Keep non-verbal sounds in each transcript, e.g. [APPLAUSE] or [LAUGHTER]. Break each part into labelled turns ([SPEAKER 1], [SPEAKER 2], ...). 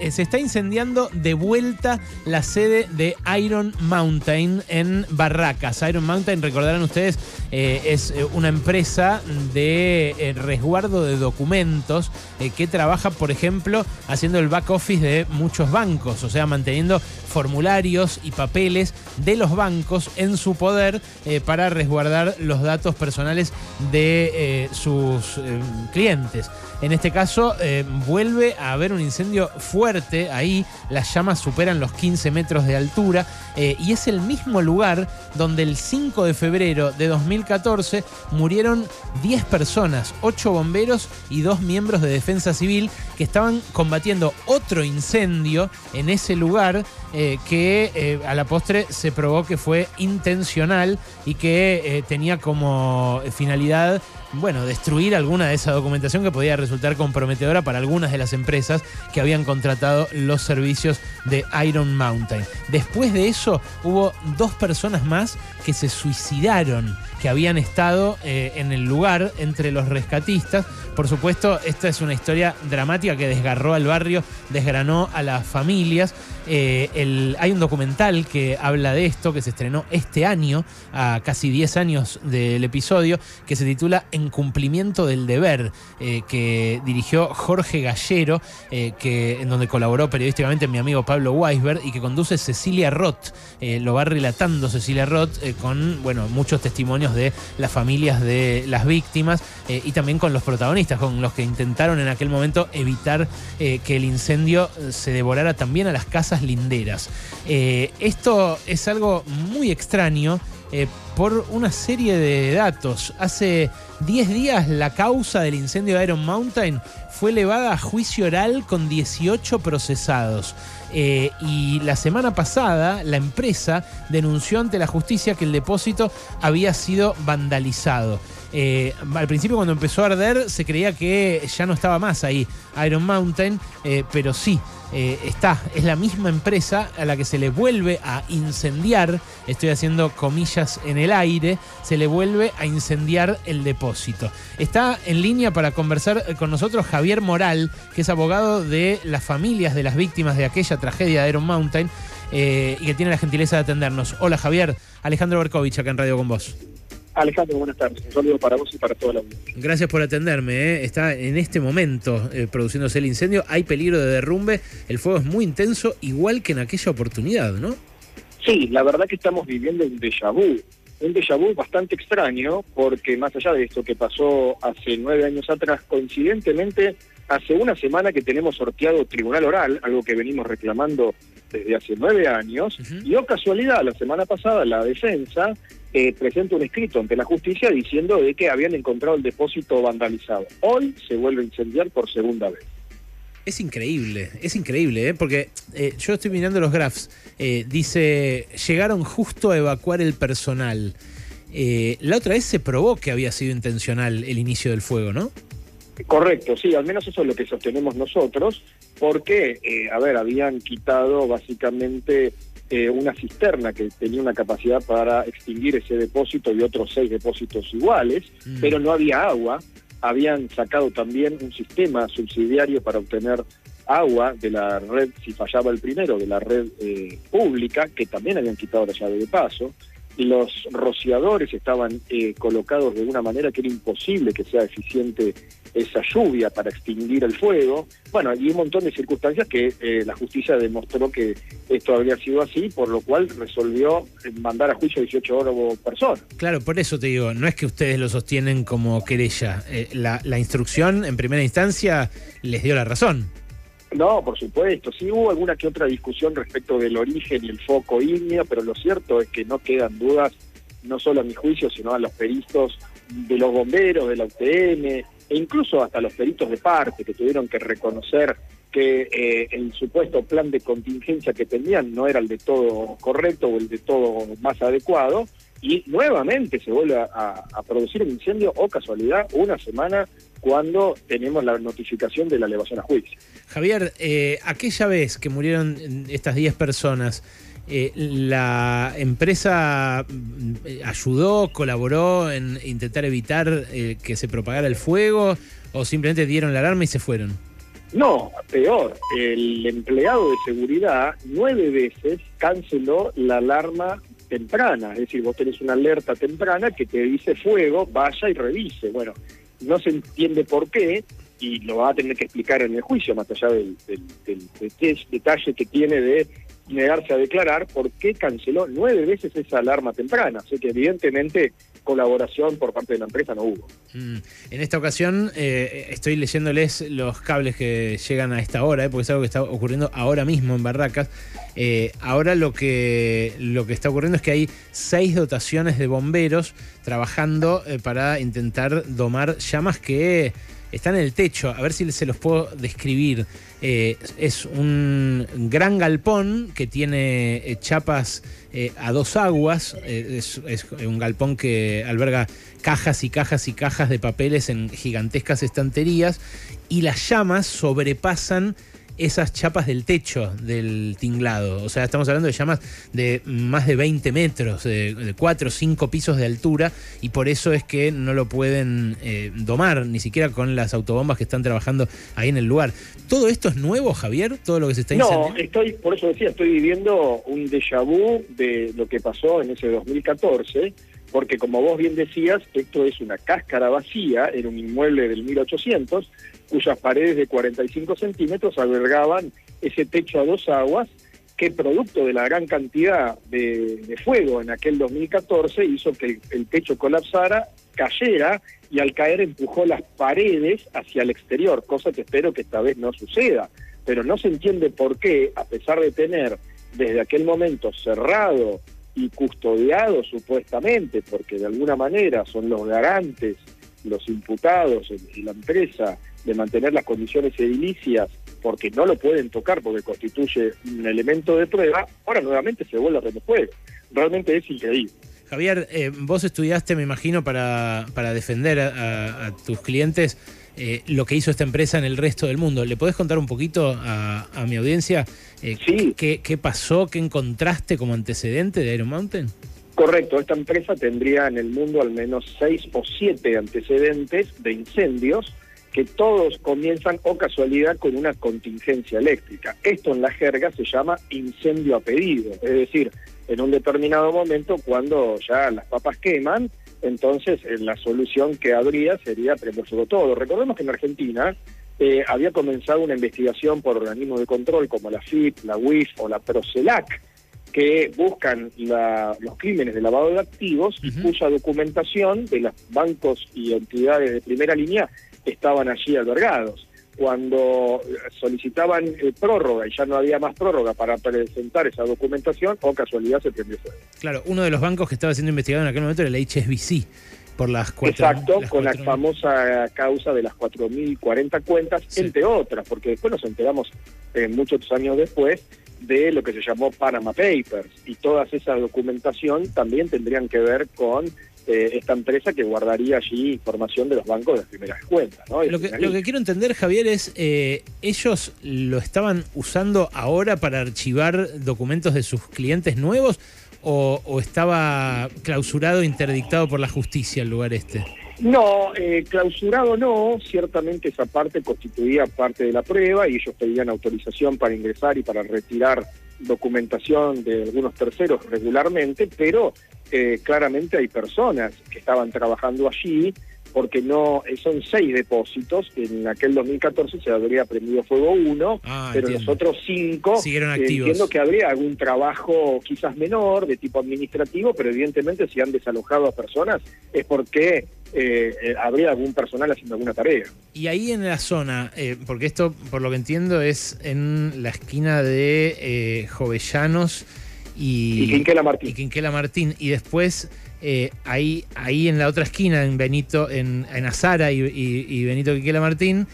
[SPEAKER 1] Eh, se está incendiando de vuelta la sede de Iron Mountain en Barracas. Iron Mountain, recordarán ustedes, eh, es eh, una empresa de resguardo de documentos que trabaja, por ejemplo, haciendo el back office de muchos bancos, o sea, manteniendo formularios y papeles de los bancos en su poder para resguardar los datos personales de sus clientes. En este caso, vuelve a haber un incendio fuerte ahí, las llamas superan los 15 metros de altura eh, y es el mismo lugar donde el 5 de febrero de 2014 murieron 10 personas, 8 bomberos y 2 miembros de defensa civil que estaban combatiendo otro incendio en ese lugar eh, que eh, a la postre se probó que fue intencional y que tenía como finalidad bueno, destruir alguna de esa documentación que podía resultar comprometedora para algunas de las empresas que habían contratado los servicios de Iron Mountain. Después de eso hubo dos personas más que se suicidaron, que habían estado eh, en el lugar entre los rescatistas. Por supuesto, esta es una historia dramática que desgarró al barrio, desgranó a las familias. Eh, hay un documental que habla de esto, que se estrenó este año, a casi 10 años del episodio, que se titula En cumplimiento del deber, eh, que dirigió Jorge Gallero, que, en donde colaboró periodísticamente mi amigo Pablo Weisberg y que conduce Cecilia Roth. lo va relatando Cecilia Roth con bueno, muchos testimonios de las familias de las víctimas eh, y también con los protagonistas, con los que intentaron en aquel momento evitar eh, que el incendio se devorara también a las casas linderas. Eh, esto es algo muy extraño. por una serie de datos. Hace 10 días la causa del incendio de Iron Mountain fue elevada a juicio oral con 18 procesados. Eh, y la semana pasada la empresa denunció ante la justicia que el depósito había sido vandalizado. Eh, al principio cuando empezó a arder se creía que ya no estaba más ahí Iron Mountain, eh, pero sí, está, es la misma empresa a la que se le vuelve a incendiar, estoy haciendo comillas en el aire, se le vuelve a incendiar el depósito. Está en línea para conversar con nosotros Javier Moral, que es abogado de las familias de las víctimas de aquella tragedia de Iron Mountain y que tiene la gentileza de atendernos. Hola Javier, Alejandro Berkovich acá en Radio con vos.
[SPEAKER 2] Alejandro, buenas tardes. Un saludo para vos y para toda la audiencia.
[SPEAKER 1] Gracias por atenderme. ¿eh? Está en este momento eh, produciéndose el incendio. Hay peligro de derrumbe. El fuego es muy intenso, igual que en aquella oportunidad, ¿no?
[SPEAKER 2] Sí, la verdad que estamos viviendo un déjà vu. Un déjà vu bastante extraño, porque más allá de esto que pasó hace nueve años atrás, coincidentemente, hace una semana que tenemos sorteado tribunal oral, algo que venimos reclamando desde hace nueve años, y o oh casualidad, la semana pasada la defensa eh, presenta un escrito ante la justicia diciendo de que habían encontrado el depósito vandalizado. Hoy se vuelve a incendiar por segunda vez.
[SPEAKER 1] Es increíble, es increíble, ¿eh? porque eh, yo estoy mirando los graphs. Eh, dice, llegaron justo a evacuar el personal. la otra vez se probó que había sido intencional el inicio del fuego, ¿no?
[SPEAKER 2] Correcto, sí, al menos eso es lo que sostenemos nosotros, porque, a ver, habían quitado básicamente eh, una cisterna que tenía una capacidad para extinguir ese depósito y otros seis depósitos iguales, mm. pero no había agua. Habían sacado también un sistema subsidiario para obtener agua de la red, si fallaba el primero, de la red eh, pública, que también habían quitado la llave de paso. Y los rociadores estaban eh, colocados de una manera que era imposible que sea eficiente esa lluvia para extinguir el fuego. Bueno, y un montón de circunstancias que eh, la justicia demostró que esto habría sido así, por lo cual resolvió mandar a juicio a 18 personas.
[SPEAKER 1] Claro, por eso te digo, no es que ustedes lo sostienen como querella. Eh, la, la instrucción en primera instancia les dio la razón.
[SPEAKER 2] No, por supuesto. Sí hubo alguna que otra discusión respecto del origen y el foco ígneo, pero lo cierto es que no quedan dudas, no solo a mi juicio, sino a los peritos de los bomberos, de la UTM, e incluso hasta los peritos de parte que tuvieron que reconocer que eh, el supuesto plan de contingencia que tenían no era el de todo correcto o el de todo más adecuado, y nuevamente se vuelve a, producir un incendio o casualidad una semana cuando tenemos la notificación de la elevación a juicio.
[SPEAKER 1] Javier, eh, aquella vez que murieron estas 10 personas, eh, ¿la empresa mm, ayudó, colaboró en intentar evitar eh, que se propagara el fuego o simplemente dieron la alarma y se fueron?
[SPEAKER 2] No, peor, el empleado de seguridad nueve veces canceló la alarma temprana, es decir, vos tenés una alerta temprana que te dice fuego, vaya y revise. Bueno, no se entiende por qué y lo va a tener que explicar en el juicio, más allá del, detalle que tiene de negarse a declarar, por qué canceló nueve veces esa alarma temprana. Así que evidentemente colaboración por parte de la empresa no hubo.
[SPEAKER 1] Mm. En esta ocasión eh, estoy leyéndoles los cables que llegan a esta hora, eh, porque es algo que está ocurriendo ahora mismo en Barracas. Eh, ahora lo que, lo que está ocurriendo es que hay seis dotaciones de bomberos trabajando para intentar domar llamas que están en el techo. A ver si se los puedo describir. es un gran galpón que tiene chapas eh, a dos aguas. Eh, es, un galpón que alberga cajas y cajas y cajas de papeles en gigantescas estanterías y las llamas sobrepasan esas chapas del techo del tinglado. O sea, estamos hablando de llamas de más de 20 metros, de, 4 o 5 pisos de altura, y por eso es que no lo pueden eh, domar, ni siquiera con las autobombas que están trabajando ahí en el lugar. ¿Todo esto es nuevo, Javier? ¿Todo lo que se está
[SPEAKER 2] No, estoy, por eso decía, estoy viviendo un déjà vu de lo que pasó en ese 2014 porque como vos bien decías, esto es una cáscara vacía, en un inmueble del 1800, cuyas paredes de 45 centímetros albergaban ese techo a dos aguas que producto de la gran cantidad de, fuego en aquel 2014 hizo que el, techo colapsara, cayera y al caer empujó las paredes hacia el exterior, cosa que espero que esta vez no suceda. Pero no se entiende por qué, a pesar de tener desde aquel momento cerrado y custodiado supuestamente, porque de alguna manera son los garantes, los imputados y la empresa de mantener las condiciones edilicias porque no lo pueden tocar porque constituye un elemento de prueba, ahora nuevamente se vuelve a remover. Realmente es increíble.
[SPEAKER 1] Javier, eh, vos estudiaste, me imagino, para, para defender a, tus clientes eh, lo que hizo esta empresa en el resto del mundo. ¿Le podés contar un poquito a, mi audiencia
[SPEAKER 2] eh, sí.
[SPEAKER 1] qué, qué pasó, qué encontraste como antecedente de Iron Mountain?
[SPEAKER 2] Correcto, esta empresa tendría en el mundo al menos seis o siete antecedentes de incendios que todos comienzan o casualidad con una contingencia eléctrica. Esto en la jerga se llama incendio a pedido, es decir, en un determinado momento cuando ya las papas queman, entonces eh, la solución que habría sería premorsarlo todo. Recordemos que en Argentina eh, había comenzado una investigación por organismos de control como la FIP, la UIF o la PROCELAC, que buscan los crímenes de lavado de activos y cuya documentación de los bancos y entidades de primera línea estaban allí albergados. Cuando solicitaban eh, prórroga y ya no había más prórroga para presentar esa documentación, o casualidad se prendió fuego.
[SPEAKER 1] Claro, uno de los bancos que estaba siendo investigado en aquel momento era el HSBC. Por las cuatro,
[SPEAKER 2] Exacto, con la famosa causa de las 4.040 cuentas, entre otras, porque después nos enteramos eh, muchos años después de lo que se llamó Panama Papers y toda esa documentación también tendrían que ver con eh, esta empresa que guardaría allí información de los bancos de las primeras cuentas.
[SPEAKER 1] Lo, que, quiero entender, Javier, es, eh, ¿ellos lo estaban usando ahora para archivar documentos de sus clientes nuevos o, estaba clausurado, interdictado por la justicia el lugar este?
[SPEAKER 2] No, eh, clausurado no, ciertamente esa parte constituía parte de la prueba y ellos pedían autorización para ingresar y para retirar documentación de algunos terceros regularmente, pero eh, claramente hay personas que estaban trabajando allí porque no eh, son seis depósitos, en aquel 2014 se habría prendido fuego uno, ah, pero los otros cinco
[SPEAKER 1] siguieron eh, activos.
[SPEAKER 2] entiendo que habría algún trabajo quizás menor de tipo administrativo, pero evidentemente si han desalojado a personas es porque habría algún personal haciendo alguna tarea.
[SPEAKER 1] Y ahí en la zona, porque esto por lo que entiendo es en la esquina de Jovellanos y,
[SPEAKER 2] Quinquela Martín.
[SPEAKER 1] Y Quinquela Martín. Y después, eh, ahí, ahí en la otra esquina, en Benito, en, en Azara y, Benito Quinquela Martín,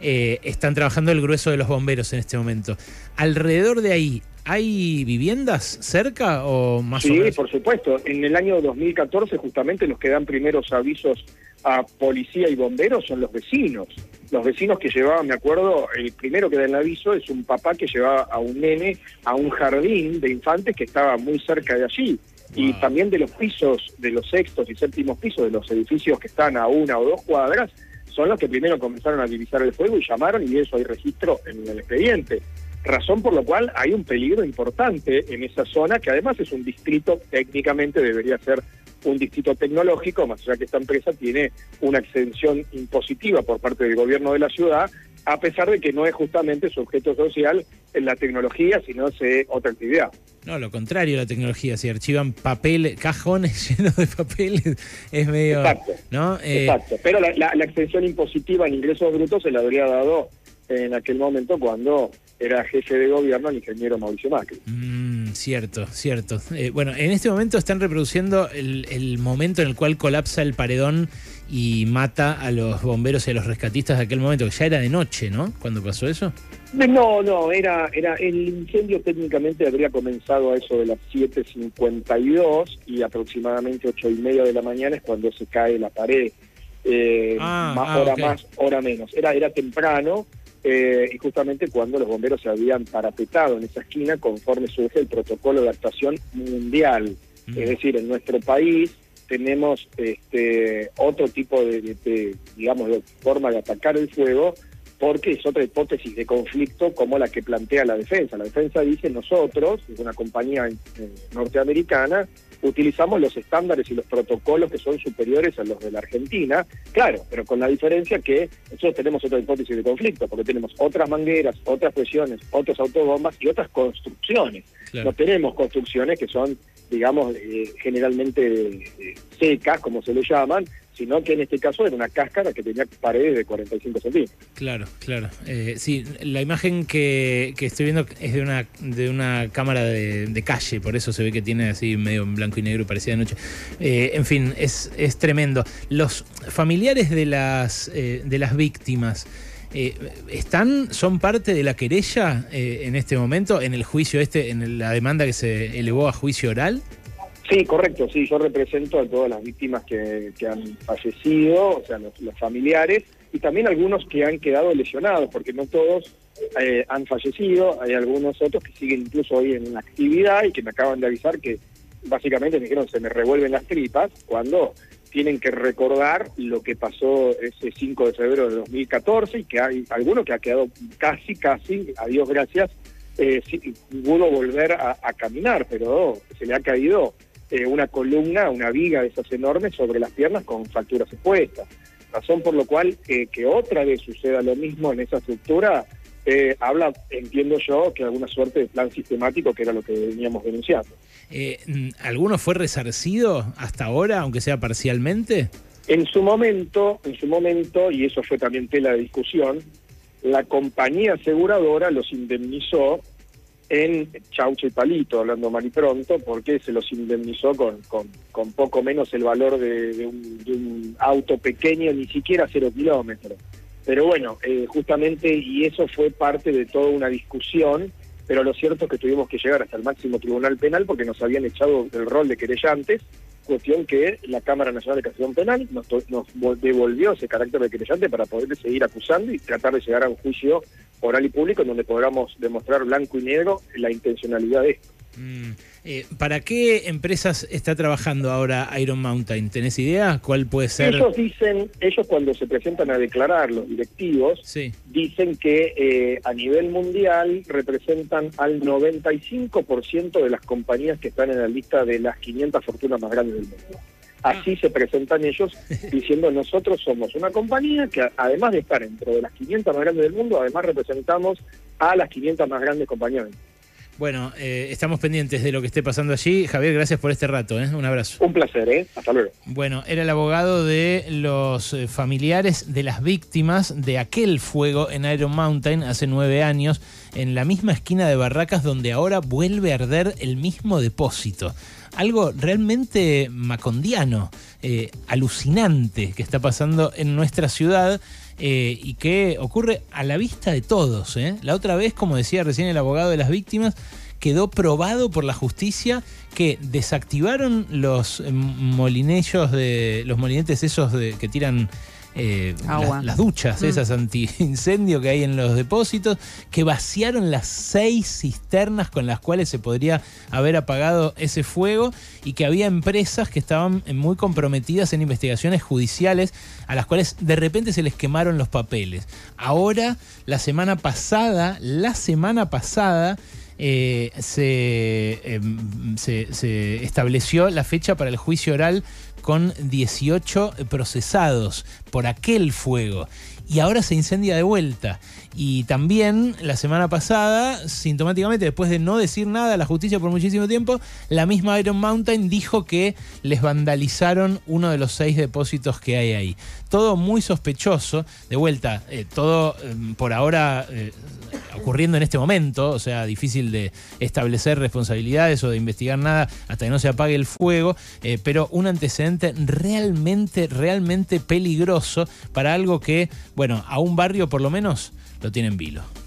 [SPEAKER 1] eh, están trabajando el grueso de los bomberos en este momento. Alrededor de ahí, ¿hay viviendas cerca o más
[SPEAKER 2] sí,
[SPEAKER 1] o menos?
[SPEAKER 2] por supuesto. En el año 2014 justamente los que dan primeros avisos a policía y bomberos son los vecinos. Los vecinos que llevaban, me acuerdo, el primero que da el aviso es un papá que llevaba a un nene a un jardín de infantes que estaba muy cerca de allí. Y también de los pisos, de los sextos y séptimos pisos de los edificios que están a una o dos cuadras, son los que primero comenzaron a divisar el fuego y llamaron y eso hay registro en el expediente. Razón por la cual hay un peligro importante en esa zona, que además es un distrito, técnicamente debería ser un distrito tecnológico, más allá que esta empresa tiene una exención impositiva por parte del gobierno de la ciudad, a pesar de que no es justamente su objeto social en la tecnología, sino es otra actividad.
[SPEAKER 1] No, lo contrario la tecnología, si archivan papel, cajones [LAUGHS] llenos de papeles, es medio...
[SPEAKER 2] Exacto, ¿no? Eh, exacto. pero la, la extensión impositiva en ingresos brutos se la habría dado en aquel momento cuando era jefe de gobierno el ingeniero Mauricio Macri.
[SPEAKER 1] Mm, cierto, cierto. Eh, bueno, en este momento están reproduciendo el, el, momento en el cual colapsa el paredón y mata a los bomberos y a los rescatistas de aquel momento, que ya era de noche, ¿no? Cuando pasó eso.
[SPEAKER 2] No, no, era, era el incendio técnicamente habría comenzado a eso de las 7.52 y aproximadamente ocho y media de la mañana es cuando se cae la pared. Eh, ah, más ah, hora más, hora menos. Era, era temprano eh, y justamente cuando los bomberos se habían parapetado en esa esquina conforme surge el protocolo de actuación mundial. Mm. Es decir, en nuestro país tenemos este, otro tipo de, digamos, de forma de atacar el fuego porque es otra hipótesis de conflicto como la que plantea la defensa. La defensa dice nosotros, es una compañía eh, norteamericana, utilizamos los estándares y los protocolos que son superiores a los de la Argentina, claro, pero con la diferencia que nosotros tenemos otra hipótesis de conflicto, porque tenemos otras mangueras, otras presiones, otros autobombas y otras construcciones. No tenemos construcciones que son, digamos, eh, generalmente eh, secas, como se le llaman, sino que en este caso era una cáscara que tenía paredes de 45 centímetros.
[SPEAKER 1] Claro, claro. Eh, sí, la imagen que, estoy viendo es de una, de una cámara de, calle, por eso se ve que tiene así medio en blanco y negro, parecida de noche. Eh, en fin, es, es tremendo. Los familiares de las, eh, de las víctimas... ¿Están, son parte de la querella en este momento, en el juicio este, en la demanda que se elevó a juicio oral?
[SPEAKER 2] Sí, correcto, sí, yo represento a todas las víctimas que, han fallecido, o sea, los, familiares, y también algunos que han quedado lesionados, porque no todos eh, han fallecido, hay algunos otros que siguen incluso hoy en actividad y que me acaban de avisar que básicamente me dijeron se me revuelven las tripas cuando tienen que recordar lo que pasó ese 5 de febrero de 2014 y que hay alguno que ha quedado casi, casi, a Dios gracias, eh, pudo volver a, a, caminar, pero se le ha caído eh, una columna, una viga de esas enormes sobre las piernas con fracturas expuestas. Razón por lo cual eh, que otra vez suceda lo mismo en esa estructura, eh, habla, entiendo yo, que alguna suerte de plan sistemático que era lo que veníamos denunciando.
[SPEAKER 1] ¿Alguno fue resarcido hasta ahora, aunque sea parcialmente?
[SPEAKER 2] En su momento, en su momento, y eso fue también tela de discusión, la compañía aseguradora los indemnizó en Chauche y Palito, hablando mal y pronto, porque se los indemnizó con, con, poco menos el valor de, un, auto pequeño, ni siquiera cero kilómetros. Pero bueno, eh, justamente, y eso fue parte de toda una discusión, pero lo cierto es que tuvimos que llegar hasta el máximo tribunal penal porque nos habían echado el rol de querellantes cuestión que la Cámara Nacional de Casación Penal nos, devolvió ese carácter de querellante para poder seguir acusando y tratar de llegar a un juicio oral y público en donde podamos demostrar blanco y negro la intencionalidad de esto.
[SPEAKER 1] Mm, eh, ¿Para qué empresas está trabajando ahora Iron Mountain? ¿Tenés idea? ¿Cuál puede ser?
[SPEAKER 2] Ellos dicen, ellos cuando se presentan a declarar los directivos, dicen que eh, a nivel mundial representan al 95% de las compañías que están en la lista de las 500 fortunas más grandes del mundo. Así ah. se presentan ellos [LAUGHS] diciendo nosotros somos una compañía que además de estar dentro de las 500 más grandes del mundo, además representamos a las 500 más grandes compañías.
[SPEAKER 1] Bueno, eh, estamos pendientes de lo que esté pasando allí. Javier, gracias por este rato. ¿eh? Un abrazo.
[SPEAKER 2] Un placer, ¿eh? Hasta luego.
[SPEAKER 1] Bueno, era el abogado de los eh, familiares de las víctimas de aquel fuego en Iron Mountain hace nueve años, en la misma esquina de Barracas donde ahora vuelve a arder el mismo depósito. Algo realmente macondiano, alucinante que está pasando en nuestra ciudad. Eh, y que ocurre a la vista de todos. ¿eh? La otra vez, como decía recién el abogado de las víctimas, quedó probado por la justicia que desactivaron los molinillos de los molinetes esos de, que tiran eh,
[SPEAKER 3] Agua.
[SPEAKER 1] las, las duchas,
[SPEAKER 3] Mm.
[SPEAKER 1] esas anti-incendio que hay en los depósitos, que vaciaron las seis cisternas con las cuales se podría haber apagado ese fuego y que había empresas que estaban muy comprometidas en investigaciones judiciales a las cuales de repente se les quemaron los papeles. Ahora, la semana pasada, la semana pasada, eh, se, em, se- se estableció la fecha para el juicio oral con 18 procesados por aquel fuego. Y ahora se incendia de vuelta. Y también la semana pasada, sintomáticamente, después de no decir nada a la justicia por muchísimo tiempo, la misma Iron Mountain dijo que les vandalizaron uno de los seis depósitos que hay ahí. Todo muy sospechoso. De vuelta, eh, todo em, por ahora eh, ocurriendo en este momento, o sea, difícil de establecer responsabilidades o de investigar nada hasta que no se apague el fuego, eh, pero un antecedente realmente, realmente peligroso para algo que, bueno, a un barrio por lo menos lo tiene en vilo.